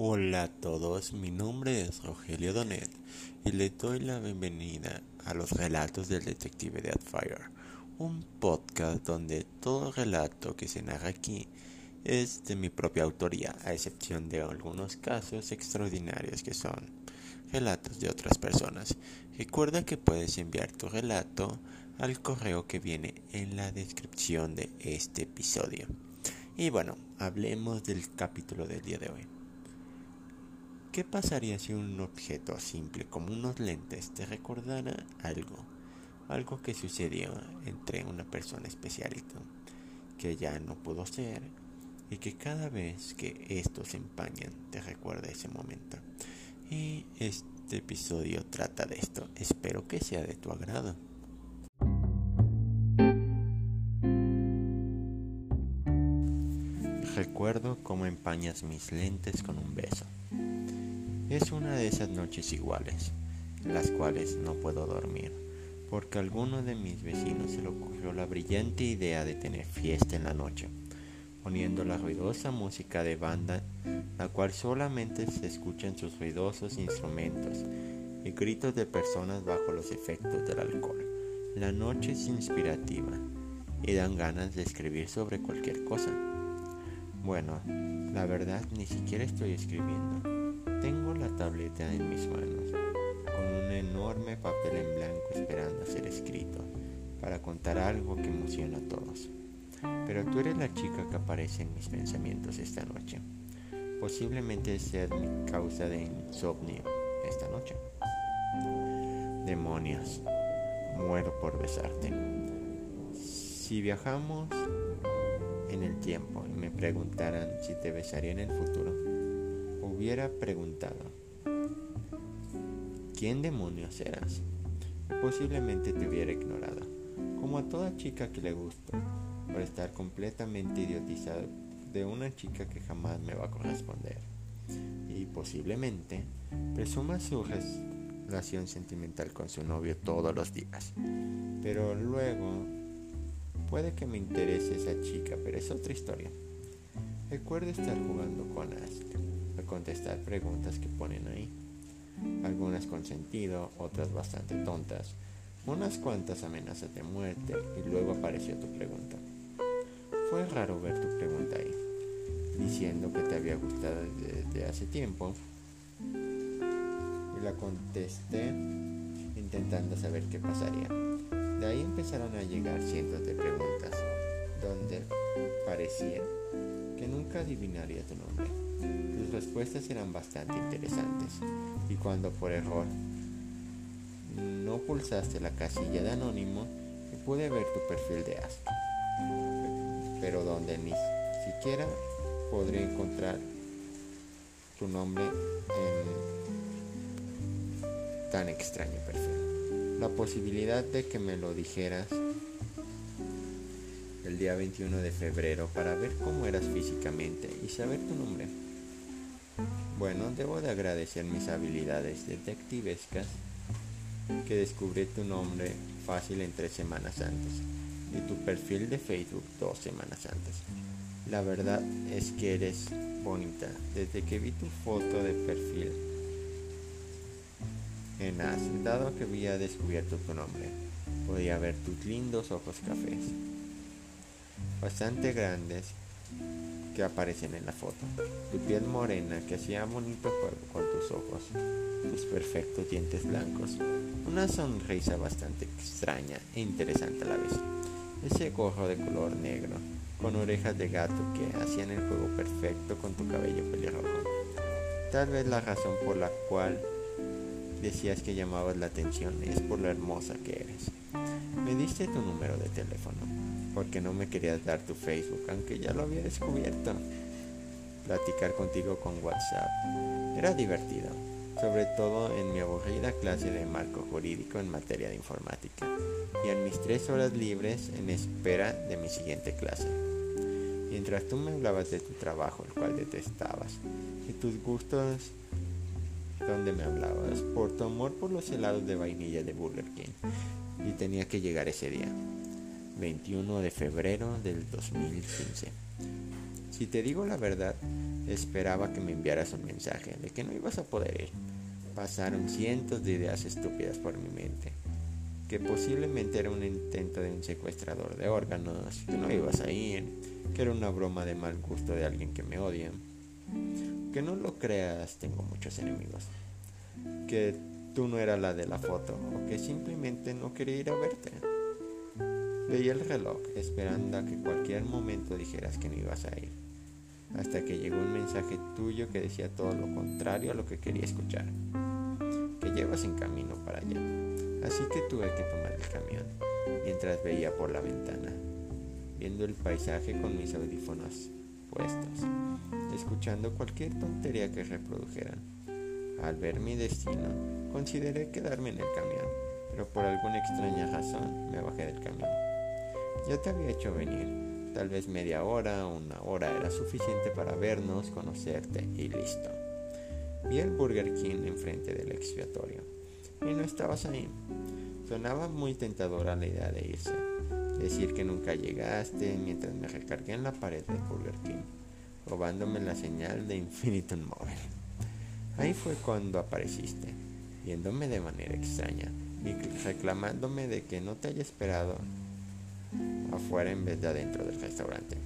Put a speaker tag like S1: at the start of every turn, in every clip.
S1: Hola a todos, mi nombre es Rogelio Donet y le doy la bienvenida a los relatos del detective Deadfire, un podcast donde todo relato que se narra aquí es de mi propia autoría, a excepción de algunos casos extraordinarios que son relatos de otras personas. Recuerda que puedes enviar tu relato al correo que viene en la descripción de este episodio. Y bueno, hablemos del capítulo del día de hoy. ¿Qué pasaría si un objeto simple como unos lentes te recordara algo? Algo que sucedió entre una persona especial y tú, que ya no pudo ser y que cada vez que estos empañan te recuerda ese momento. Y este episodio trata de esto. Espero que sea de tu agrado. Recuerdo cómo empañas mis lentes con un beso. Es una de esas noches iguales, las cuales no puedo dormir, porque a alguno de mis vecinos se le ocurrió la brillante idea de tener fiesta en la noche, poniendo la ruidosa música de banda, la cual solamente se escucha en sus ruidosos instrumentos y gritos de personas bajo los efectos del alcohol. La noche es inspirativa y dan ganas de escribir sobre cualquier cosa. Bueno, la verdad ni siquiera estoy escribiendo tengo la tableta en mis manos, con un enorme papel en blanco esperando a ser escrito, para contar algo que emociona a todos. Pero tú eres la chica que aparece en mis pensamientos esta noche. Posiblemente sea mi causa de insomnio esta noche. Demonios, muero por besarte. Si viajamos en el tiempo y me preguntaran si te besaría en el futuro, hubiera preguntado, ¿quién demonios eras? Posiblemente te hubiera ignorado, como a toda chica que le gusto, por estar completamente idiotizado de una chica que jamás me va a corresponder. Y posiblemente presuma su relación sentimental con su novio todos los días. Pero luego puede que me interese esa chica, pero es otra historia. Recuerdo estar jugando con Astrid contestar preguntas que ponen ahí. Algunas con sentido, otras bastante tontas, unas cuantas amenazas de muerte y luego apareció tu pregunta. Fue raro ver tu pregunta ahí, diciendo que te había gustado desde hace tiempo. Y la contesté intentando saber qué pasaría. De ahí empezaron a llegar cientos de preguntas, donde parecía que nunca adivinaría tu nombre. Tus respuestas eran bastante interesantes y cuando por error no pulsaste la casilla de anónimo, pude ver tu perfil de asco, pero donde ni siquiera podré encontrar tu nombre en tan extraño perfil. La posibilidad de que me lo dijeras el día 21 de febrero para ver cómo eras físicamente y saber tu nombre. Bueno, debo de agradecer mis habilidades detectivescas que descubrí tu nombre fácil en tres semanas antes y tu perfil de Facebook dos semanas antes. La verdad es que eres bonita. Desde que vi tu foto de perfil en As, dado que había descubierto tu nombre, podía ver tus lindos ojos cafés, bastante grandes que aparecen en la foto. Tu piel morena que hacía bonito juego con tus ojos, tus perfectos dientes blancos, una sonrisa bastante extraña e interesante a la vez. Ese gorro de color negro con orejas de gato que hacían el juego perfecto con tu cabello pelirrojo. Tal vez la razón por la cual decías que llamabas la atención es por lo hermosa que eres. Me diste tu número de teléfono porque no me querías dar tu Facebook, aunque ya lo había descubierto. Platicar contigo con WhatsApp era divertido, sobre todo en mi aburrida clase de marco jurídico en materia de informática y en mis tres horas libres en espera de mi siguiente clase. Mientras tú me hablabas de tu trabajo, el cual detestabas, y tus gustos donde me hablabas por tu amor por los helados de vainilla de Burger King y tenía que llegar ese día. 21 de febrero del 2015. Si te digo la verdad, Esperaba que me enviaras un mensaje de que no ibas a poder ir. Pasaron cientos de ideas estúpidas por mi mente. Que posiblemente era un intento de un secuestrador de órganos, que no ibas a ir, que era una broma de mal gusto de alguien que me odia. Que no lo creas, tengo muchos enemigos. Que tú no eras la de la foto o que simplemente no quería ir a verte. Veía el reloj esperando a que cualquier momento dijeras que no ibas a ir, hasta que llegó un mensaje tuyo que decía todo lo contrario a lo que quería escuchar, que llevas en camino para allá. Así que tuve que tomar el camión mientras veía por la ventana, viendo el paisaje con mis audífonos puestos, escuchando cualquier tontería que reprodujeran. Al ver mi destino, consideré quedarme en el camión, pero por alguna extraña razón me bajé del camión. Ya te había hecho venir, tal vez media hora una hora era suficiente para vernos, conocerte y listo. Vi el Burger King enfrente del expiatorio y no estabas ahí. Sonaba muy tentadora la idea de irse, decir que nunca llegaste mientras me recargué en la pared del Burger King, robándome la señal de Infinitum Mobile. Ahí fue cuando apareciste, viéndome de manera extraña y reclamándome de que no te haya esperado afuera en vez de adentro del restaurante.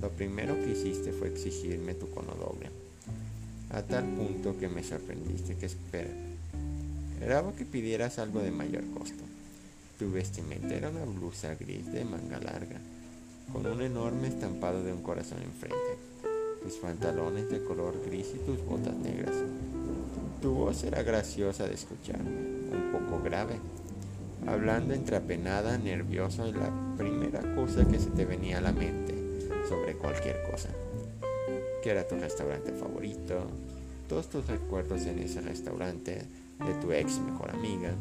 S1: Lo primero que hiciste fue exigirme tu cono doble, a tal punto que me sorprendiste que espera. Esperaba que pidieras algo de mayor costo. Tu vestimenta era una blusa gris de manga larga, con un enorme estampado de un corazón enfrente tus pantalones de color gris y tus botas negras. Tu voz era graciosa de escuchar, un poco grave, hablando entre apenada, nerviosa y la primera cosa que se te venía a la mente sobre cualquier cosa. Que era tu restaurante favorito, todos tus recuerdos en ese restaurante, de tu ex mejor amiga,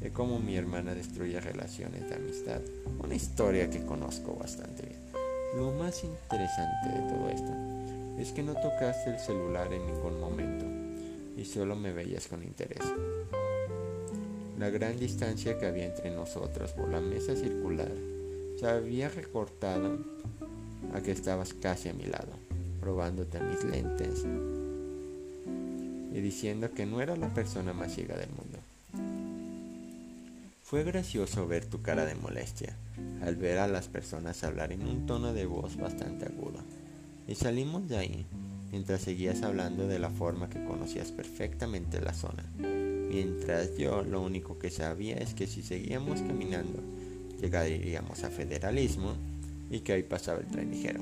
S1: de cómo mi hermana destruye relaciones de amistad, una historia que conozco bastante bien. Lo más interesante de todo esto es que no tocaste el celular en ningún momento y solo me veías con interés. La gran distancia que había entre nosotros por la mesa circular se había recortado a que estabas casi a mi lado, probándote mis lentes y diciendo que no era la persona más ciega del mundo. Fue gracioso ver tu cara de molestia al ver a las personas hablar en un tono de voz bastante agudo. Y salimos de ahí, mientras seguías hablando de la forma que conocías perfectamente la zona. Mientras yo lo único que sabía es que si seguíamos caminando, llegaríamos a federalismo y que ahí pasaba el tren ligero.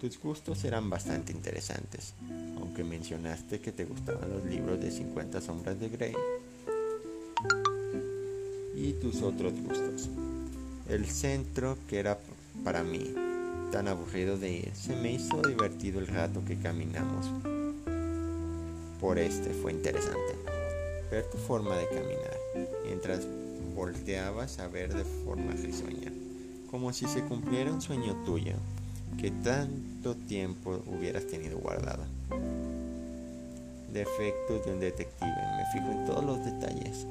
S1: Tus gustos eran bastante interesantes, aunque mencionaste que te gustaban los libros de 50 sombras de Grey y tus otros gustos. El centro que era para mí tan aburrido de ir, se me hizo divertido el rato que caminamos. Por este fue interesante ver tu forma de caminar mientras volteabas a ver de forma risueña, como si se cumpliera un sueño tuyo que tanto tiempo hubieras tenido guardado. Defectos de un detective, me fijo en todos los detalles.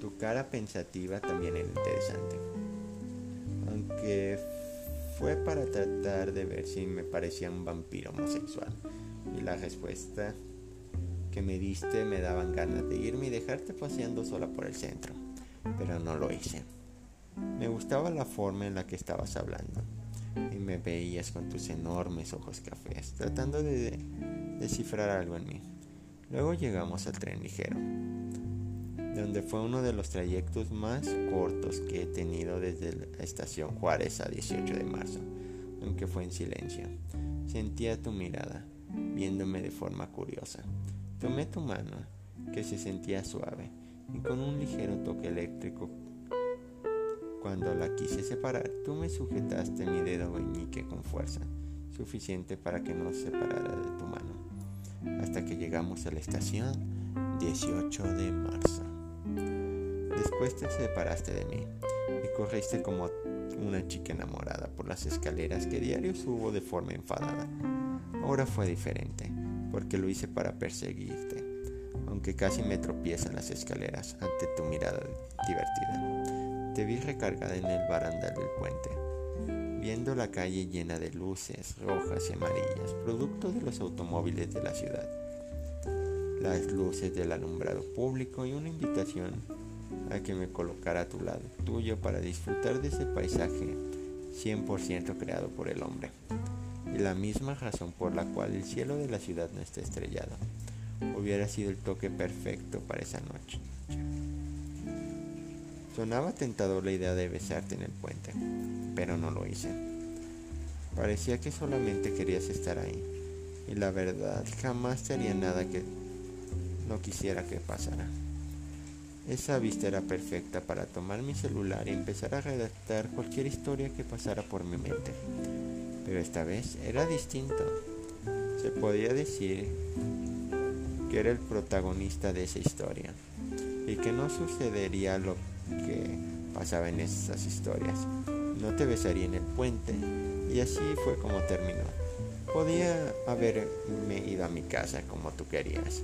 S1: Tu cara pensativa también era interesante aunque fue para tratar de ver si me parecía un vampiro homosexual. Y la respuesta que me diste me daban ganas de irme y dejarte paseando sola por el centro, pero no lo hice. Me gustaba la forma en la que estabas hablando y me veías con tus enormes ojos cafés, tratando de descifrar algo en mí. Luego llegamos al tren ligero donde fue uno de los trayectos más cortos que he tenido desde la estación Juárez a 18 de marzo, aunque fue en silencio. Sentía tu mirada, viéndome de forma curiosa. Tomé tu mano, que se sentía suave, y con un ligero toque eléctrico, cuando la quise separar, tú me sujetaste mi dedo meñique con fuerza, suficiente para que no se separara de tu mano, hasta que llegamos a la estación 18 de marzo. Después te separaste de mí y corriste como una chica enamorada por las escaleras que diario subo de forma enfadada. Ahora fue diferente, porque lo hice para perseguirte, aunque casi me tropiezo en las escaleras ante tu mirada divertida. Te vi recargada en el barandal del puente, viendo la calle llena de luces rojas y amarillas, producto de los automóviles de la ciudad, las luces del alumbrado público y una invitación a que me colocara a tu lado tuyo para disfrutar de ese paisaje 100% creado por el hombre, y la misma razón por la cual el cielo de la ciudad no está estrellado, hubiera sido el toque perfecto para esa noche. Sonaba tentador la idea de besarte en el puente, pero no lo hice. Parecía que solamente querías estar ahí, y la verdad jamás te haría nada que no quisiera que pasara. Esa vista era perfecta para tomar mi celular y empezar a redactar cualquier historia que pasara por mi mente. Pero esta vez era distinto. Se podía decir que era el protagonista de esa historia y que no sucedería lo que pasaba en esas historias. No te besaría en el puente y así fue como terminó. Podía haberme ido a mi casa como tú querías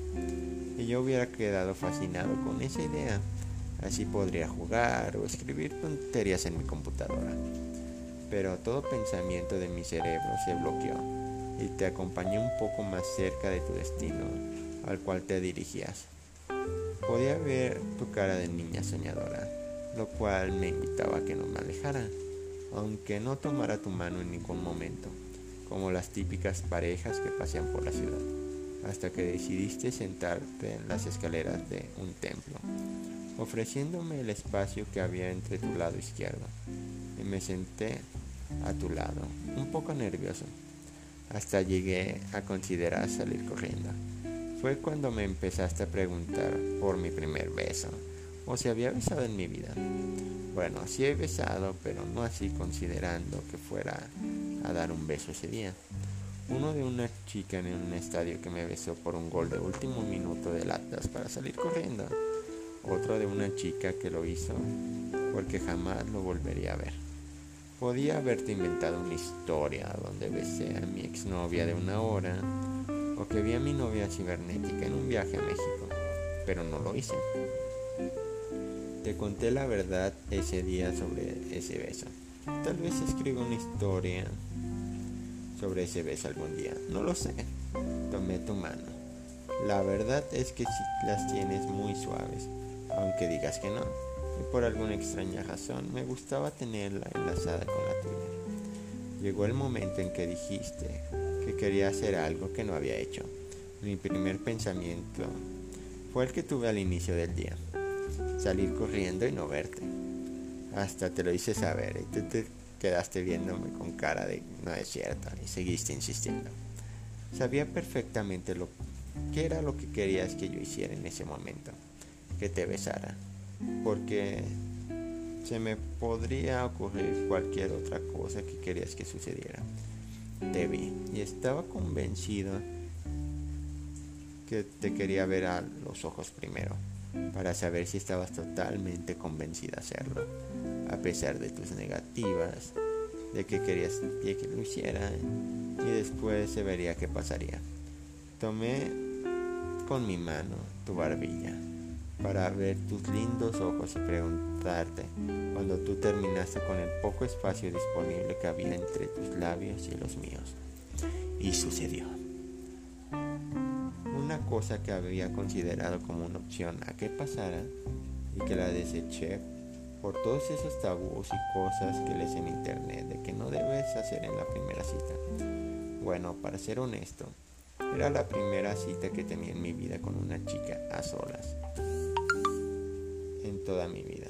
S1: y yo hubiera quedado fascinado con esa idea. Así podría jugar o escribir tonterías en mi computadora. Pero todo pensamiento de mi cerebro se bloqueó y te acompañé un poco más cerca de tu destino al cual te dirigías. Podía ver tu cara de niña soñadora, lo cual me invitaba a que no me alejara, aunque no tomara tu mano en ningún momento, como las típicas parejas que pasean por la ciudad hasta que decidiste sentarte en las escaleras de un templo, ofreciéndome el espacio que había entre tu lado izquierdo. Y me senté a tu lado, un poco nervioso, hasta llegué a considerar salir corriendo. Fue cuando me empezaste a preguntar por mi primer beso, o si había besado en mi vida. Bueno, sí he besado, pero no así considerando que fuera a dar un beso ese día. Uno de una chica en un estadio que me besó por un gol de último minuto del Atlas para salir corriendo. Otro de una chica que lo hizo porque jamás lo volvería a ver. Podía haberte inventado una historia donde besé a mi exnovia de una hora o que vi a mi novia cibernética en un viaje a México, pero no lo hice. Te conté la verdad ese día sobre ese beso. Tal vez escriba una historia sobre ese beso algún día. No lo sé. Tomé tu mano. La verdad es que si las tienes muy suaves, aunque digas que no. Por alguna extraña razón me gustaba tenerla enlazada con la tuya. Llegó el momento en que dijiste que quería hacer algo que no había hecho. Mi primer pensamiento fue el que tuve al inicio del día. Salir corriendo y no verte. Hasta te lo hice saber y te quedaste viéndome con cara de no es cierto y seguiste insistiendo. Sabía perfectamente lo que era lo que querías que yo hiciera en ese momento, que te besara, porque se me podría ocurrir cualquier otra cosa que querías que sucediera. Te vi y estaba convencido que te quería ver a los ojos primero, para saber si estabas totalmente convencida a hacerlo a pesar de tus negativas, de que querías que lo hiciera y después se vería qué pasaría. Tomé con mi mano tu barbilla para ver tus lindos ojos y preguntarte cuando tú terminaste con el poco espacio disponible que había entre tus labios y los míos. Y sucedió. Una cosa que había considerado como una opción a que pasara y que la deseché por todos esos tabús y cosas que lees en internet de que no debes hacer en la primera cita. Bueno, para ser honesto, era la primera cita que tenía en mi vida con una chica a solas. Toda mi vida.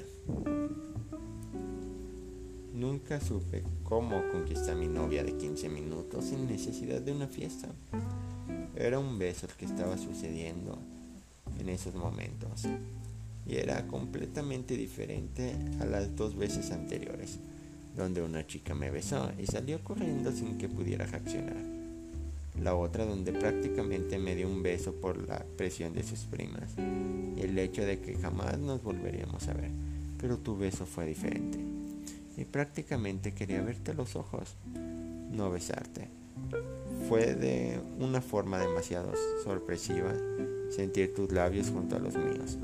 S1: Nunca supe cómo conquistar a mi novia de 15 minutos sin necesidad de una fiesta. Era un beso el que estaba sucediendo en esos momentos y era completamente diferente a las dos veces anteriores, donde una chica me besó y salió corriendo sin que pudiera reaccionar. La otra donde prácticamente me dio un beso por la presión de sus primas y el hecho de que jamás nos volveríamos a ver. Pero tu beso fue diferente y prácticamente quería verte los ojos, no besarte. Fue de una forma demasiado sorpresiva sentir tus labios junto a los míos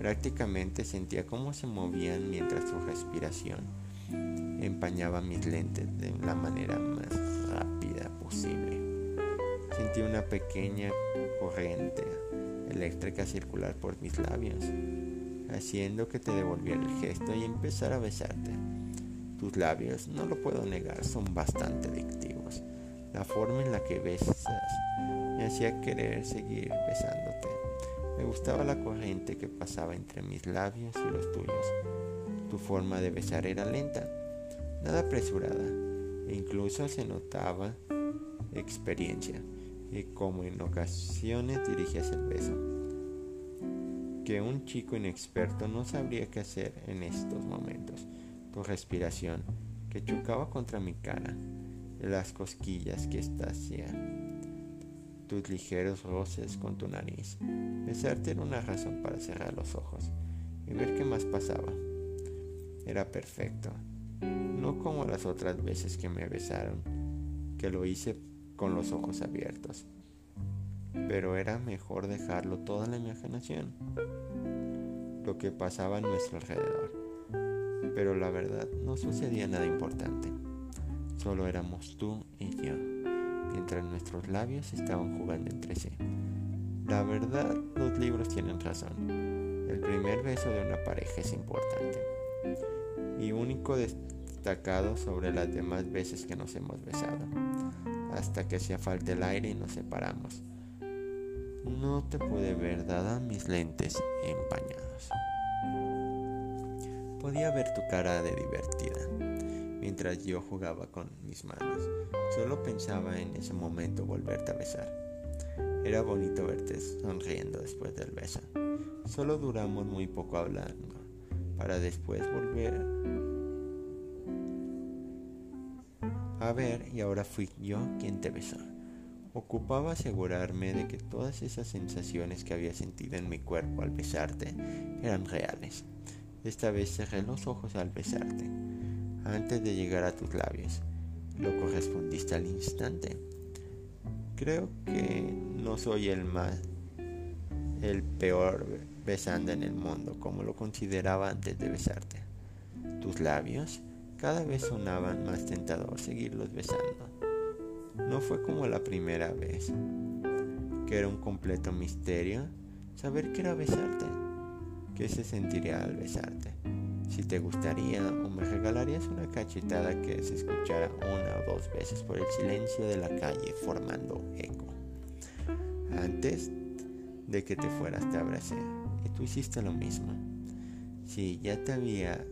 S1: Prácticamente sentía cómo se movían mientras su respiración empañaba mis lentes de la manera más rápida posible. Sentí una pequeña corriente eléctrica circular por mis labios, haciendo que te devolviera el gesto y empezara a besarte. Tus labios, no lo puedo negar, son bastante adictivos. La forma en la que besas me hacía querer seguir besándote. Me gustaba la corriente que pasaba entre mis labios y los tuyos. Tu forma de besar era lenta, nada apresurada, e incluso se notaba experiencia, y como en ocasiones dirigías el beso, que un chico inexperto no sabría qué hacer en estos momentos. Tu respiración, que chocaba contra mi cara, las cosquillas que hacía, tus ligeros roces con tu nariz. Besarte era una razón para cerrar los ojos y ver qué más pasaba. Era perfecto, no como las otras veces que me besaron, que lo hice con los ojos abiertos. Pero era mejor dejarlo todo en la imaginación, lo que pasaba a nuestro alrededor. Pero la verdad no sucedía nada importante, solo éramos tú y yo, mientras nuestros labios estaban jugando entre sí. La verdad, los libros tienen razón. El primer beso de una pareja es importante y único destacado sobre las demás veces que nos hemos besado, hasta que hacía falta el aire y nos separamos. No te pude ver dada mis lentes empañados. Podía ver tu cara de divertida mientras yo jugaba con mis manos. Solo pensaba en ese momento volverte a besar. Era bonito verte sonriendo después del beso. Solo duramos muy poco hablando, para después volver a ver y ahora fui yo quien te besó. Ocupaba asegurarme de que todas esas sensaciones que había sentido en mi cuerpo al besarte eran reales. Esta vez cerré los ojos al besarte, antes de llegar a tus labios. Lo correspondiste al instante. Creo que no soy el más, el peor besando en el mundo, como lo consideraba antes de besarte. Tus labios cada vez sonaban más tentador seguirlos besando. No fue como la primera vez, que era un completo misterio saber que era besarte, qué se sentiría al besarte, si te gustaría o me regalarías una cachetada que se escuchara una o dos veces por el silencio de la calle formando eco. Antes de que te fueras te abracé y tú hiciste lo mismo. Si ya te había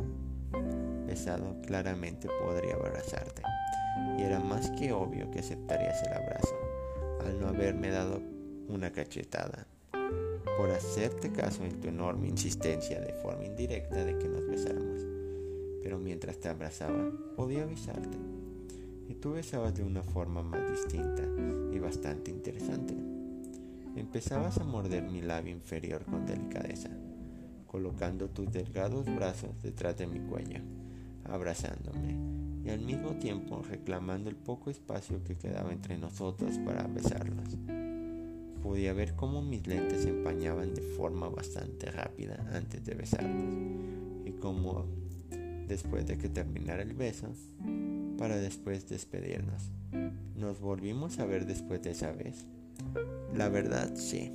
S1: besado, claramente podría abrazarte. Y era más que obvio que aceptarías el abrazo, al no haberme dado una cachetada, por hacerte caso en tu enorme insistencia de forma indirecta de que nos besáramos. Pero mientras te abrazaba, podía avisarte. Y tú besabas de una forma más distinta y bastante interesante. Empezabas a morder mi labio inferior con delicadeza, colocando tus delgados brazos detrás de mi cuello abrazándome y al mismo tiempo reclamando el poco espacio que quedaba entre nosotros para besarnos. Podía ver cómo mis lentes se empañaban de forma bastante rápida antes de besarnos y cómo después de que terminara el beso, para después despedirnos. ¿Nos volvimos a ver después de esa vez? La verdad, sí.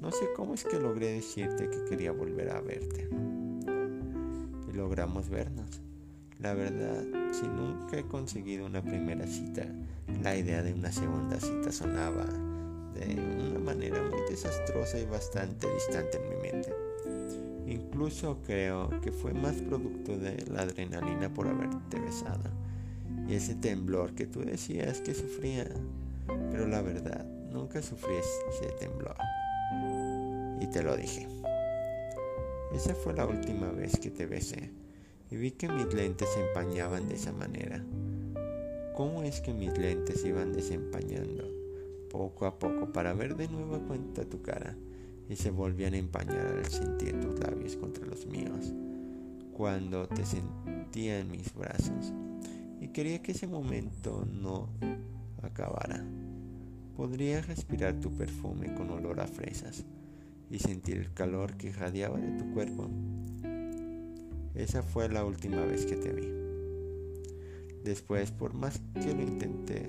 S1: No sé cómo es que logré decirte que quería volver a verte. Y logramos vernos. La verdad, si nunca he conseguido una primera cita, la idea de una segunda cita sonaba de una manera muy desastrosa y bastante distante en mi mente. Incluso creo que fue más producto de la adrenalina por haberte besado y ese temblor que tú decías que sufría. Pero la verdad, nunca sufrí ese temblor. Y te lo dije. Esa fue la última vez que te besé y vi que mis lentes se empañaban de esa manera. ¿Cómo es que mis lentes iban desempañando poco a poco para ver de nuevo cuenta tu cara y se volvían a empañar al sentir tus labios contra los míos? Cuando te sentía en mis brazos y quería que ese momento no acabara. Podría respirar tu perfume con olor a fresas y sentir el calor que irradiaba de tu cuerpo esa fue la última vez que te vi. Después, por más que lo intenté,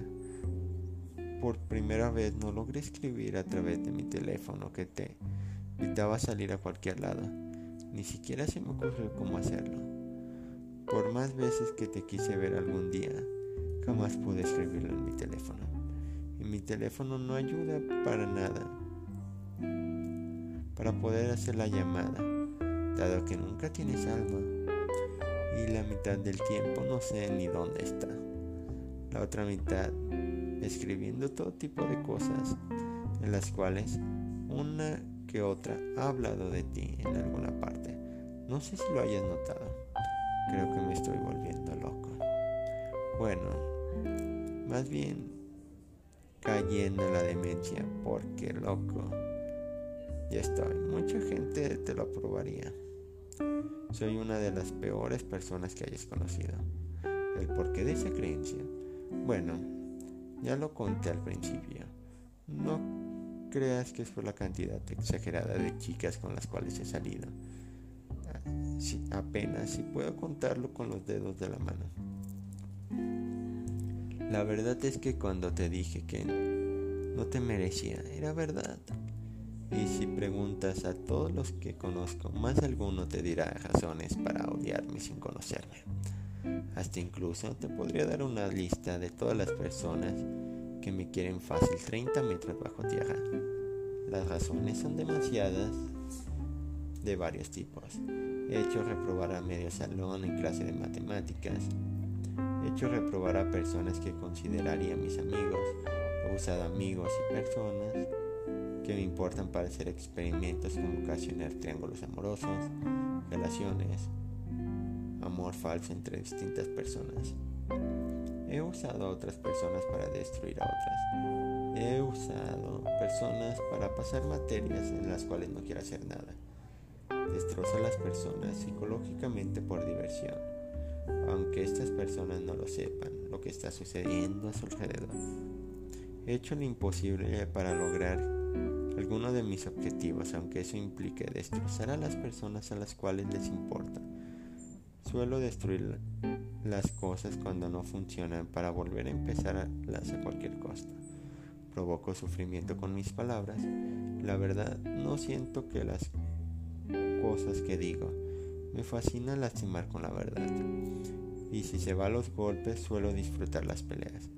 S1: por primera vez no logré escribir a través de mi teléfono que te invitaba a salir a cualquier lado. Ni siquiera se me ocurrió cómo hacerlo. Por más veces que te quise ver algún día, jamás pude escribirlo en mi teléfono. Y mi teléfono no ayuda para nada para poder hacer la llamada, dado que nunca tienes alma y la mitad del tiempo no sé ni dónde está. La otra mitad escribiendo todo tipo de cosas en las cuales una que otra ha hablado de ti en alguna parte. No sé si lo hayas notado. Creo que me estoy volviendo loco. Bueno, más bien cayendo en la demencia porque loco. Ya estoy. Mucha gente te lo aprobaría. Soy una de las peores personas que hayas conocido. ¿El porqué de esa creencia? Bueno, ya lo conté al principio. No creas que es por la cantidad exagerada de chicas con las cuales he salido. Apenas si puedo contarlo con los dedos de la mano. La verdad es que cuando te dije que no te merecía, era verdad. Y si preguntas a todos los que conozco, más alguno te dirá razones para odiarme sin conocerme. Hasta incluso te podría dar una lista de todas las personas que me quieren fácil 30 metros bajo tierra. Las razones son demasiadas de varios tipos. He hecho reprobar a medio salón en clase de matemáticas. He hecho reprobar a personas que consideraría mis amigos. He usado amigos y personas me importan para hacer experimentos como ocasionar triángulos amorosos, relaciones, amor falso entre distintas personas. He usado a otras personas para destruir a otras. He usado personas para pasar materias en las cuales no quiero hacer nada. Destrozo a las personas psicológicamente por diversión, aunque estas personas no lo sepan lo que está sucediendo a su alrededor. He hecho lo imposible para lograr alguno de mis objetivos, aunque eso implique destrozar a las personas a las cuales les importa. Suelo destruir las cosas cuando no funcionan para volver a empezarlas a cualquier costa. Provoco sufrimiento con mis palabras. La verdad, no siento que las cosas que digo. Me fascina lastimar con la verdad. Y si se va a los golpes, suelo disfrutar las peleas.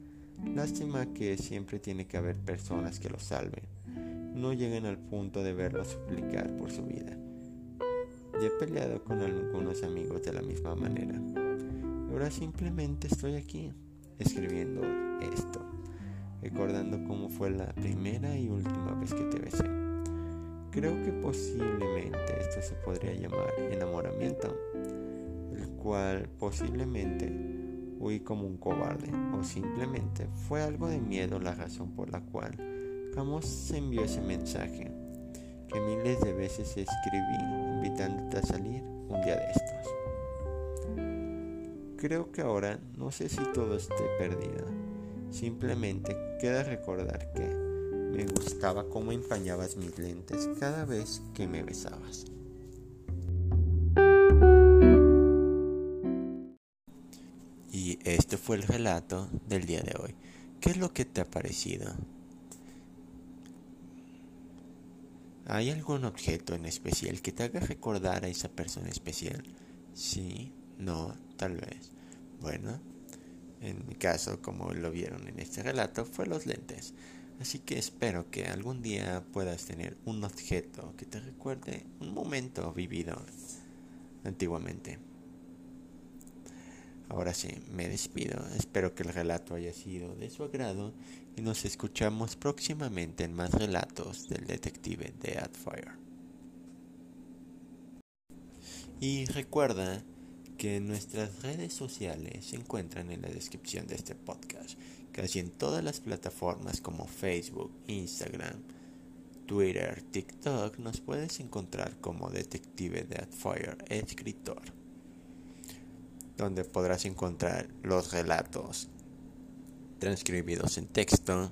S1: Lástima que siempre tiene que haber personas que lo salven. No lleguen al punto de verlo suplicar por su vida. Ya he peleado con algunos amigos de la misma manera. Ahora simplemente estoy aquí, escribiendo esto, recordando cómo fue la primera y última vez que te besé. Creo que posiblemente esto se podría llamar enamoramiento, el cual posiblemente huí como un cobarde o simplemente fue algo de miedo la razón por la cual Camus envió ese mensaje que miles de veces escribí invitándote a salir un día de estos. Creo que ahora no sé si todo esté perdido. Simplemente queda recordar que me gustaba cómo empañabas mis lentes cada vez que me besabas. Y este fue el relato del día de hoy. ¿Qué es lo que te ha parecido? ¿Hay algún objeto en especial que te haga recordar a esa persona especial? Sí, no, tal vez. Bueno, en mi caso, como lo vieron en este relato, fue los lentes. Así que espero que algún día puedas tener un objeto que te recuerde un momento vivido antiguamente. Ahora sí, me despido. Espero que el relato haya sido de su agrado y nos escuchamos próximamente en más relatos del detective de Adfire. Y recuerda que nuestras redes sociales se encuentran en la descripción de este podcast, casi en todas las plataformas como Facebook, Instagram, Twitter, TikTok nos puedes encontrar como Detective de Adfire Escritor donde podrás encontrar los relatos transcribidos en texto,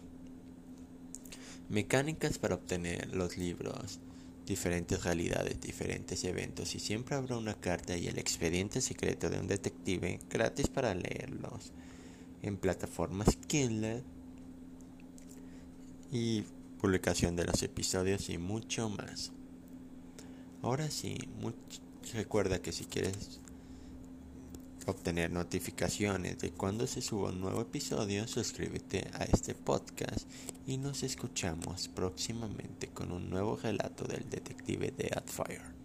S1: mecánicas para obtener los libros, diferentes realidades, diferentes eventos y siempre habrá una carta y el expediente secreto de un detective gratis para leerlos. en plataformas Kindle y publicación de los episodios y mucho más. Ahora sí, recuerda que si quieres obtener notificaciones de cuando se suba un nuevo episodio, suscríbete a este podcast y nos escuchamos próximamente con un nuevo relato del detective de Adfire.